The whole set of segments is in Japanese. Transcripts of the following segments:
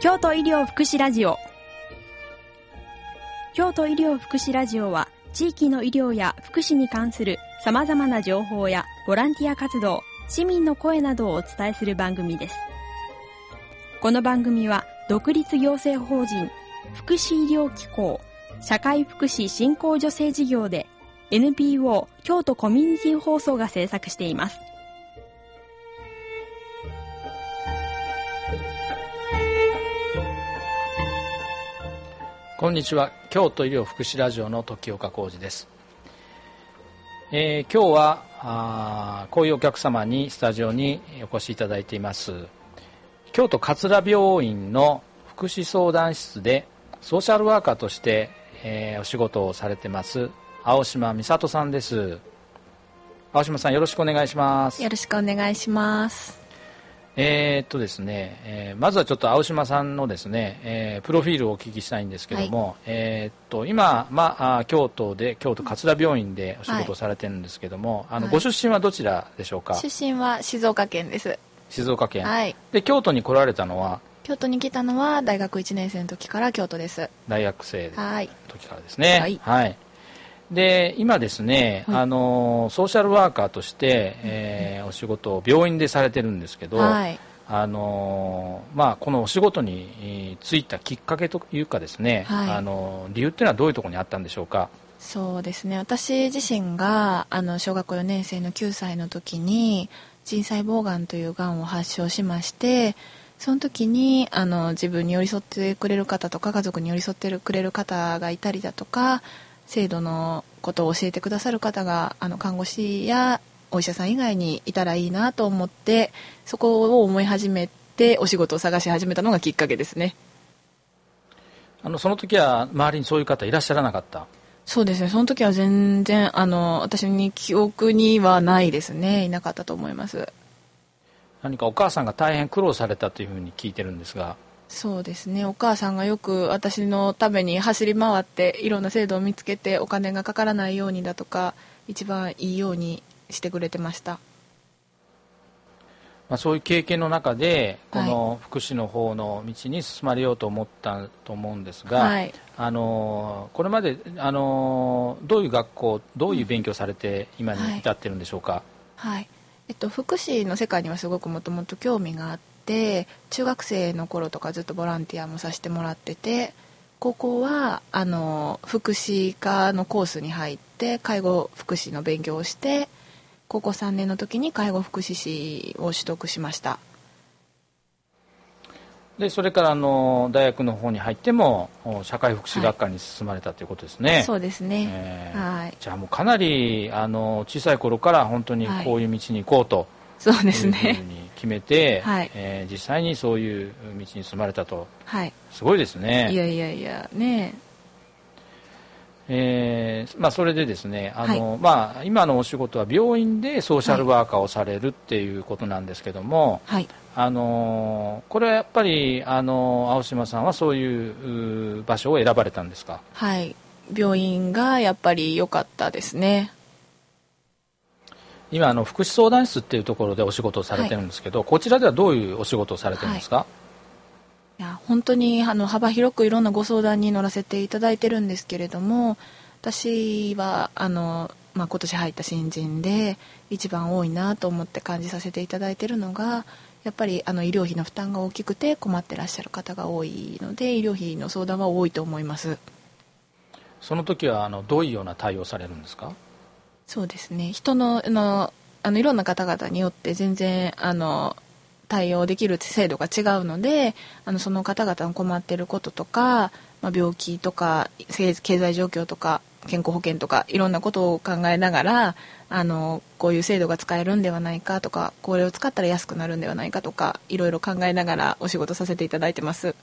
京都医療福祉ラジオ。京都医療福祉ラジオは地域の医療や福祉に関する様々な情報やボランティア活動市民の声などをお伝えする番組です。この番組は独立行政法人福祉医療機構社会福祉振興助成事業で NPO 京都コミュニティ放送が制作しています。こんにちは。京都医療福祉ラジオの時岡浩二です、えー、今日はあこういうお客様にスタジオにお越しいただいています。京都桂病院の福祉相談室でソーシャルワーカーとして、えー、お仕事をされてます青島美里さんです。青島さんよろしくお願いします。よろしくお願いします。えー、っとですね、えー、まずはちょっと青島さんのですね、えー、プロフィールをお聞きしたいんですけども、はい、えー、っと今、まあ、京都で京都桂病院でお仕事をされてるんですけども、はい、あのご出身はどちらでしょうか？出身は静岡県です。静岡県、はい、で京都に来られたのは？京都に来たのは大学1年生の時から京都です。大学生の時からですね。はい、はいで今ですね、はい、あのソーシャルワーカーとして、えー、お仕事を病院でされてるんですけど、はい、あのまあ、このお仕事に就いたきっかけというかですね、はい、あの理由っていうのはどういうところにあったんでしょうか？そうですね。私自身があの小学校4年生の9歳の時に腎細胞がんというがんを発症しましてその時にあの自分に寄り添ってくれる方とか家族に寄り添ってくれる方がいたりだとか制度のことを教えてくださる方があの看護師やお医者さん以外にいたらいいなと思ってそこを思い始めてお仕事を探し始めたのがきっかけですね。あのその時は周りにそういう方いらっしゃらなかった？そうですね。その時は全然あの私に記憶にはないですね。いなかったと思います。何かお母さんが大変苦労されたというふうに聞いてるんですがそうですね。お母さんがよく私のために走り回っていろんな制度を見つけてお金がかからないようにだとか一番いいようにしてくれてました、まあ、そういう経験の中でこの福祉の方の道に進まれようと思ったと思うんですが、はい、あのこれまであのどういう学校どういう勉強されて今に至ってるんでしょうか、はい、はい、えっと、福祉の世界にはすごくもともと興味があって中学生の頃とかずっとボランティアもさせてもらってて高校はあの福祉科のコースに入って介護福祉の勉強をして高校3年の時に介護福祉士を取得しました。でそれからあの大学の方に入っても社会福祉学科に進まれたということですね、はい、そうですね、えー、はい。じゃあもうかなりあの小さい頃から本当にこういう道に行こうと、そうですね決めて、はい、えー、実際にそういう道に進まれたと、はい、すごいですね。いやいやいやねえ。ーまあ、それでですねあの、はい、まあ、今のお仕事は病院でソーシャルワーカーをされるっていうことなんですけども、はい、あのこれはやっぱりあの青島さんはそういう場所を選ばれたんですか？はい。病院がやっぱり良かったですね今あの福祉相談室っていうところでお仕事をされてるんですけど、はい、こちらではどういうお仕事をされてるんですか、いや本当にあの幅広くいろんなご相談に乗らせていただいてるんですけれども私はあの、まあ、今年入った新人で一番多いなと思って感じさせていただいてるのがやっぱりあの医療費の負担が大きくて困ってらっしゃる方が多いので医療費の相談は多いと思います。その時はあのどういうような対応されるんですか？そうですね人のあのあのいろんな方々によって全然あの対応できる制度が違うのであのその方々の困ってることとか、まあ、病気とか経済状況とか健康保険とかいろんなことを考えながらあのこういう制度が使えるんではないかとかこれを使ったら安くなるんではないかとかいろいろ考えながらお仕事させていただいてます。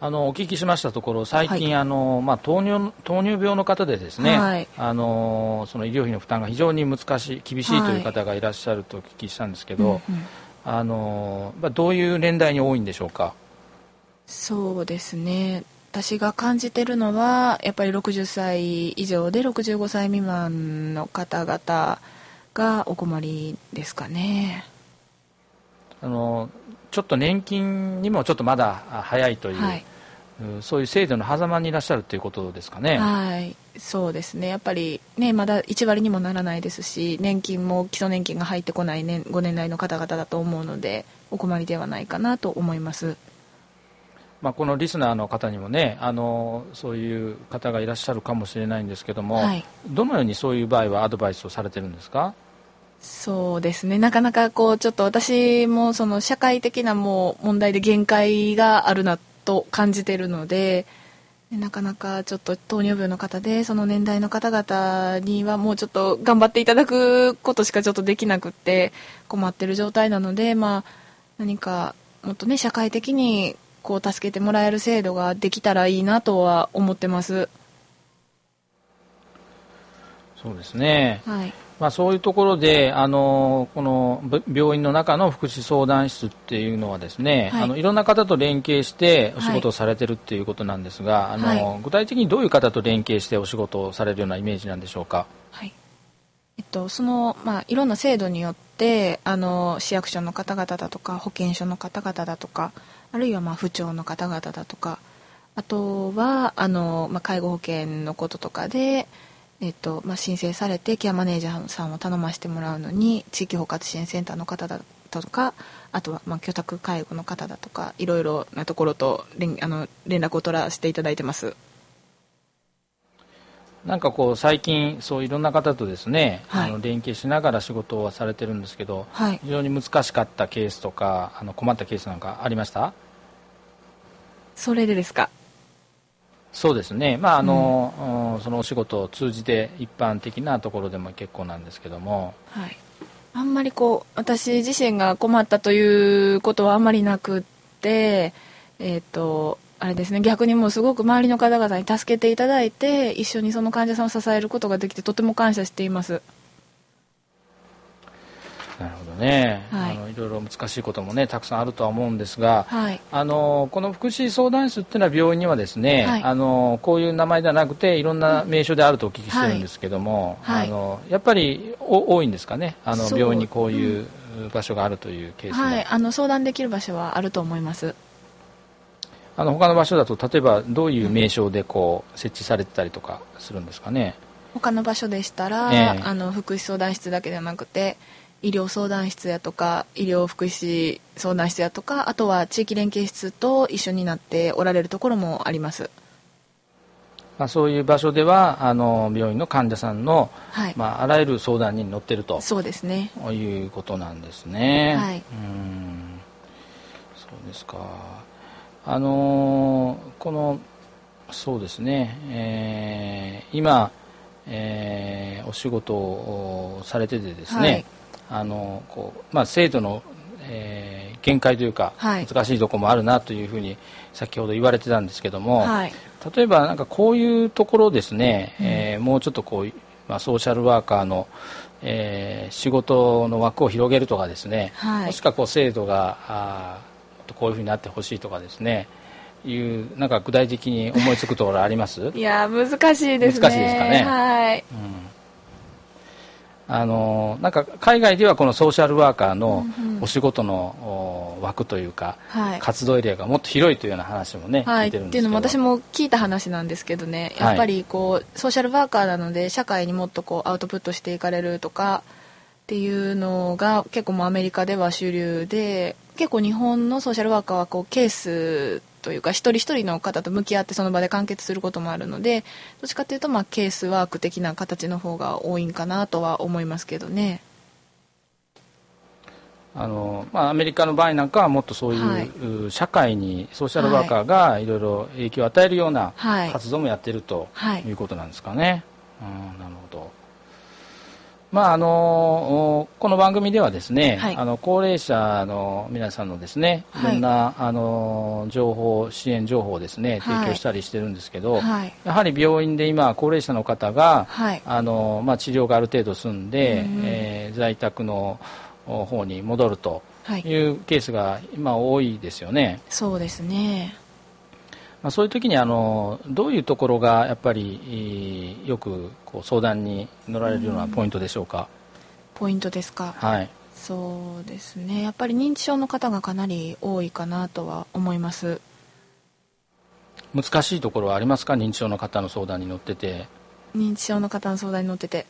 あのお聞きしましたところ最近、はい、あのまあ、糖尿糖尿病の方でですね、はい、あのその医療費の負担が非常に難しい厳しいという方がいらっしゃるとお聞きしたんですけど、はいうんうん、あのどういう年代に多いんでしょうか？そうですね。私が感じてるのはやっぱり60歳以上で65歳未満の方々がお困りですかね。あのちょっと年金にもちょっとまだ早いという、はい、そういう制度の狭間にいらっしゃるということですかね。はい。そうですね。やっぱりねまだ1割にもならないですし年金も基礎年金が入ってこない年5年代の方々だと思うのでお困りではないかなと思います。まあ、このリスナーの方にもねあのそういう方がいらっしゃるかもしれないんですけども、はい、どのようにそういう場合はアドバイスをされてるんですか？そうですね。なかなかこうちょっと私もその社会的なもう問題で限界があるなと感じてるのでなかなかちょっと糖尿病の方でその年代の方々にはもうちょっと頑張っていただくことしかちょっとできなくって困ってる状態なのでまあ何かもっとね社会的にこう助けてもらえる制度ができたらいいなとは思ってます。そうですね、はいまあ、そういうところであのこの病院の中の福祉相談室っていうのはですね、はい、あのいろんな方と連携してお仕事をされてるっていうことなんですが、はい、あの、はい、具体的にどういう方と連携してお仕事をされるようなイメージなんでしょうか？はい。えっと、その、まあ、いろんな制度によってあの市役所の方々だとか保健所の方々だとかあるいはまあ府庁の方々だとかあとはあの、まあ、介護保険のこととかで、えっとまあ、申請されてケアマネージャーさんを頼ませてもらうのに地域包括支援センターの方だとかあとはまあ居宅介護の方だとかいろいろなところと連あの連絡を取らせていただいてます。なんかこう最近そういろんな方とですね、はい、あの連携しながら仕事をされてるんですけど、はい、非常に難しかったケースとかあの困ったケースなんかありました？それでですか？そうですね、まああの、うん、そのお仕事を通じて一般的なところでも結構なんですけども、はい、あんまりこう私自身が困ったということはあんまりなくって、えーとあれですね。逆にもうすごく周りの方々に助けていただいて一緒にその患者さんを支えることができてとても感謝していますね、はい、あのいろいろ難しいこともねたくさんあるとは思うんですが、はい、あのこの福祉相談室っていうのは病院にはですね、はい、あのこういう名前ではなくていろんな名称であるとお聞きしてるんですけども、あのやっぱりお多いんですかね？あの病院にこういう場所があるというケースはい、あの相談できる場所はあると思います。あの他の場所だと例えばどういう名称でこう設置されてたりとかするんですかね？他の場所でしたら、えー、あの福祉相談室だけではなくて医療相談室やとか医療福祉相談室やとかあとは地域連携室と一緒になっておられるところもあります。まあ、そういう場所ではあの病院の患者さんの、はい、まあ、あらゆる相談に乗ってると。そうですね。いうことなんですね。はい、うん。そうですか。あのこのそうですね、えー、今、えー、お仕事をされててですね、はい、あのこうまあ、制度の、えー、限界というか、はい、難しいところもあるなというふうに先ほど言われてたんですけども、はい、例えばなんかこういうところですね、うん、えー、もうちょっとこう、まあ、ソーシャルワーカーの、えー、仕事の枠を広げるとかですね、もしくはこう制度があとこういうふうになってほしいとかですねいうなんか具体的に思いつくところあります？いや難しいですね。難しいですかね。はい、うん、あのなんか海外ではこのソーシャルワーカーのお仕事の枠というか、はい、活動エリアがもっと広いというような話もね、はい、聞いてるんですけど。っていうのも私も聞いた話なんですけどね。やっぱりこう、ソーシャルワーカーなので社会にもっとこうアウトプットしていかれるとかっていうのが結構もうアメリカでは主流で結構日本のソーシャルワーカーはこうケースというか一人一人の方と向き合ってその場で完結することもあるのでどっちかというとまあケースワーク的な形の方が多いんかなとは思いますけどね。あのまあ、アメリカの場合なんかはもっとそういう、社会にソーシャルワーカーがい。ろいろ影響を与えるような活動もやってるとい。うことなんですかね。はい、うん、なるほどまあ、あのこの番組ではですね、はい、あの高齢者の皆さんのですねい。ろんな、はい、あの情報支援情報をですね提供したりしてるんですけど、はい、やはり病院で今高齢者の方が、あのまあ、治療がある程度済んで、うん、えー、在宅の方に戻るというケースが今多いですよね。そうですねまあ、そういう時にあのどういうところがやっぱりよくこう相談に乗られるようなポイントでしょうか、うん、ポイントですか？はい。そうですね。やっぱり認知症の方がかなり多いかなとは思います。難しいところはありますか？認知症の方の相談に乗ってて。認知症の方の相談に乗ってて。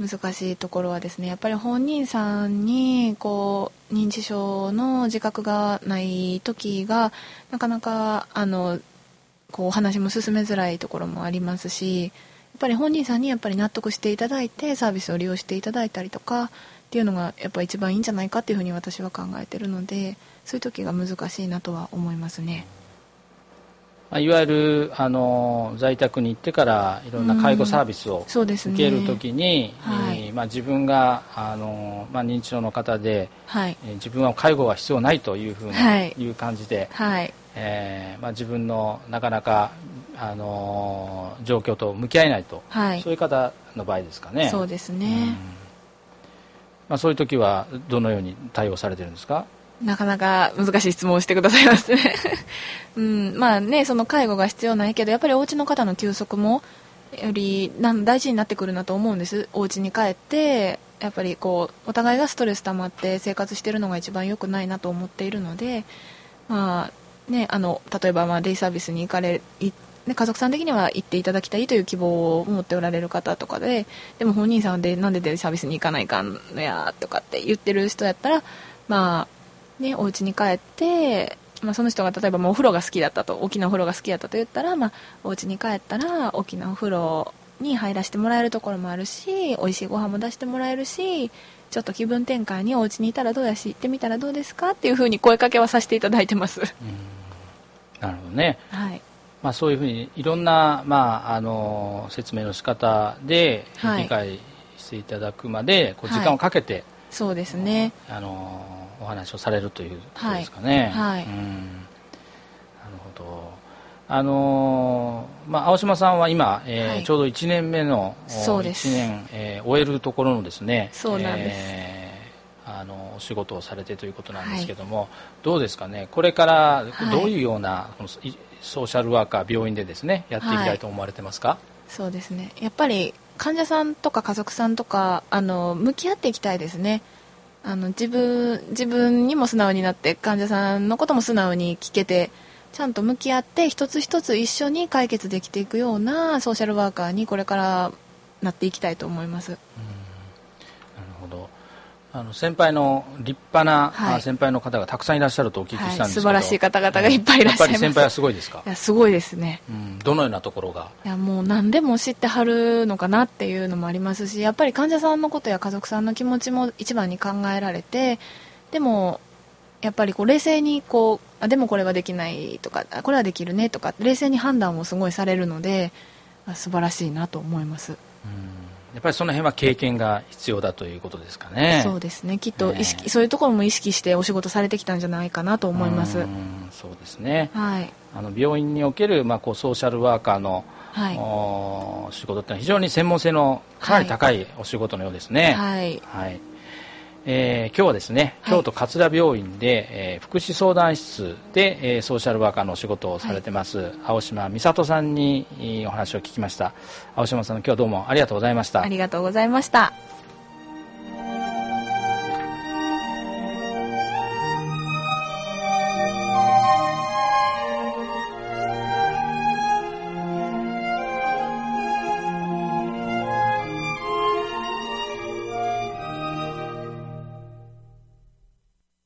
難しいところはですね。やっぱり本人さんにこう認知症の自覚がない時がなかなかあのこうお話も進めづらいところもありますしやっぱり本人さんにやっぱり納得していただいてサービスを利用していただいたりとかっていうのがやっぱ一番いいんじゃないかっていうふうに私は考えてるのでそういう時が難しいなとは思いますね。いわゆるあの在宅に行ってからいろんな介護サービスを受けるときに、はい、まあ、自分があの、まあ、認知症の方で、はい、自分は介護が必要ないというふうな、はい、いう感じで、はいえーまあ、自分のなかなかあの状況と向き合えないと、はい、そういう方の場合ですかね。そうですね、まあ、そういう時はどのように対応されてるんですか？なかなか難しい質問をしてくださいますね。うん、まあねその介護が必要ないけどやっぱりお家の方の休息もより大事になってくるなと思うんです。お家に帰ってやっぱりこうお互いがストレス溜まって生活してるのが一番良くないなと思っているのでまあねあの例えばまあデイサービスに行かれね、家族さん的には行っていただきたいという希望を持っておられる方とかででも本人さんでなんでデイサービスに行かないかんのやとかって言ってる人やったらまあね、お家に帰って、まあ、その人が例えばもうお風呂が好きだったと大きなお風呂が好きだったと言ったら、まあ、お家に帰ったら大きなお風呂に入らせてもらえるところもあるし美味しいご飯も出してもらえるしちょっと気分転換にお家にいたらどうやし行ってみたらどうですかっていうふうに声かけはさせていただいてます。なるほどね、はい。まあ、そういうふうにいろんな、まあ、あの説明の仕方で理解していただくまで、こう時間をかけて、はい、そうですね。あのお話をされるということですかね。はい、うん、なるほど。あのー、まあ、青島さんは今、えー、はい、ちょうど1年目のそうです。1年、えー、終えるところのですねそうなんです、えー、あのお仕事をされてということなんですけども、はい、どうですかね？これからどういうような、ソーシャルワーカー病院でですねやっていきたいと思われてますか、そうですね。やっぱり患者さんとか家族さんとかあの向き合っていきたいですね。あの自分自分にも素直になって患者さんのことも素直に聞けてちゃんと向き合って一つ一つ一緒に解決できていくようなソーシャルワーカーにこれからなっていきたいと思います。あの先輩の立派な、はい、先輩の方がたくさんいらっしゃるとお聞きしたんですけど、はい、素晴らしい方々がいっぱいいらっしゃいます、やっぱり先輩はすごいですか？いやすごいですね、うん、どのようなところが？いやもう何でも知ってはるのかなっていうのもありますしやっぱり患者さんのことや家族さんの気持ちも一番に考えられてでもやっぱりこう冷静にこうあでもこれはできないとかこれはできるねとか冷静に判断をすごいされるので素晴らしいなと思います。うんやっぱりその辺は経験が必要だということですかね。そうですね。きっと意識、そういうところも意識してお仕事されてきたんじゃないかなと思います。うそうですね。はい。あの病院におけるまあこうソーシャルワーカーの、はい、お仕事ってのは非常に専門性のかなり高いお仕事のようですね。はい。はい。えー、今日はですね、京都桂病院で、はい、えー、福祉相談室で、えー、ソーシャルワーカーのお仕事をされてます、はい、青島美里さんにお話を聞きました。青島さん今日はどうもありがとうございました。ありがとうございました